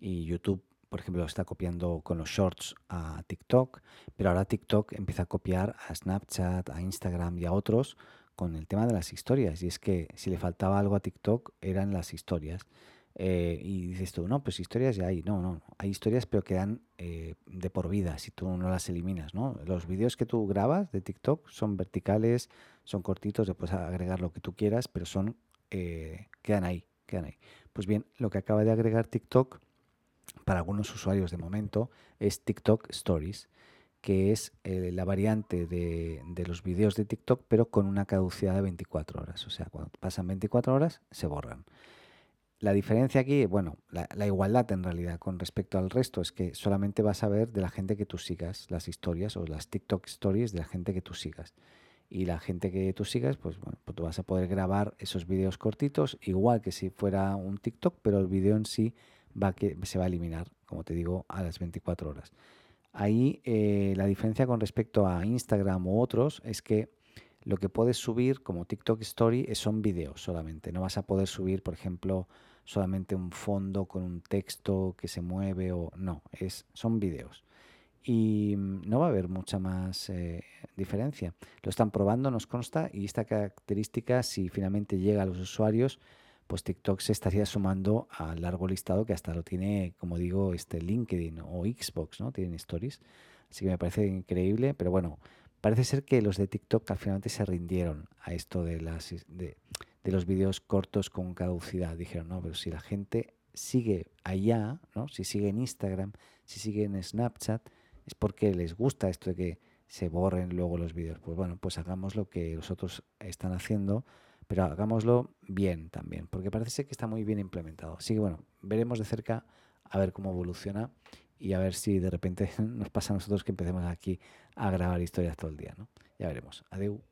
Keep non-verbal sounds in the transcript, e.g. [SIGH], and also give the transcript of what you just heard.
Y YouTube, por ejemplo, está copiando con los shorts a TikTok, pero ahora TikTok empieza a copiar a Snapchat, a Instagram y a otros con el tema de las historias. Y es que si le faltaba algo a TikTok eran las historias. Eh, y dices tú, no, pues historias ya hay. No, no, hay historias pero quedan eh, de por vida si tú no las eliminas, ¿no? Los vídeos que tú grabas de TikTok son verticales, son cortitos, le puedes agregar lo que tú quieras, pero son, eh, quedan ahí, quedan ahí. Pues bien, lo que acaba de agregar TikTok para algunos usuarios de momento es TikTok Stories que es la variante de, los vídeos de TikTok, pero con una caducidad de 24 horas. O sea, cuando pasan 24 horas, se borran. La diferencia aquí, bueno, la, igualdad en realidad con respecto al resto es que solamente vas a ver de la gente que tú sigas las historias o las TikTok stories de la gente que tú sigas. Y la gente que tú sigas, pues bueno, pues tú vas a poder grabar esos vídeos cortitos, igual que si fuera un TikTok, pero el vídeo en sí va que, se va a eliminar, como te digo, a las 24 horas. Ahí eh, la diferencia con respecto a Instagram u otros es que lo que puedes subir como TikTok Story son vídeos solamente. No vas a poder subir, por ejemplo, solamente un fondo con un texto que se mueve o no, es, son vídeos. Y mm, no va a haber mucha más eh, diferencia. Lo están probando, nos consta, y esta característica, si finalmente llega a los usuarios, pues TikTok se estaría sumando al largo listado que hasta lo tiene, como digo, este LinkedIn o Xbox, ¿no? Tienen stories. Así que me parece increíble, pero bueno, Parece ser que los de TikTok al finalmente se rindieron a esto de, las, de, los vídeos cortos con caducidad. Dijeron, no, pero si la gente sigue allá, ¿no? si sigue en Instagram, si sigue en Snapchat, es porque les gusta esto de que se borren luego los vídeos. Pues bueno, pues hagamos lo que los otros están haciendo, pero hagámoslo bien también, porque parece ser que está muy bien implementado. Así que bueno, veremos de cerca a ver cómo evoluciona y a ver si de repente [LAUGHS] nos pasa a nosotros que empecemos aquí a grabar historias todo el día, ¿no? Ya veremos. Adeu.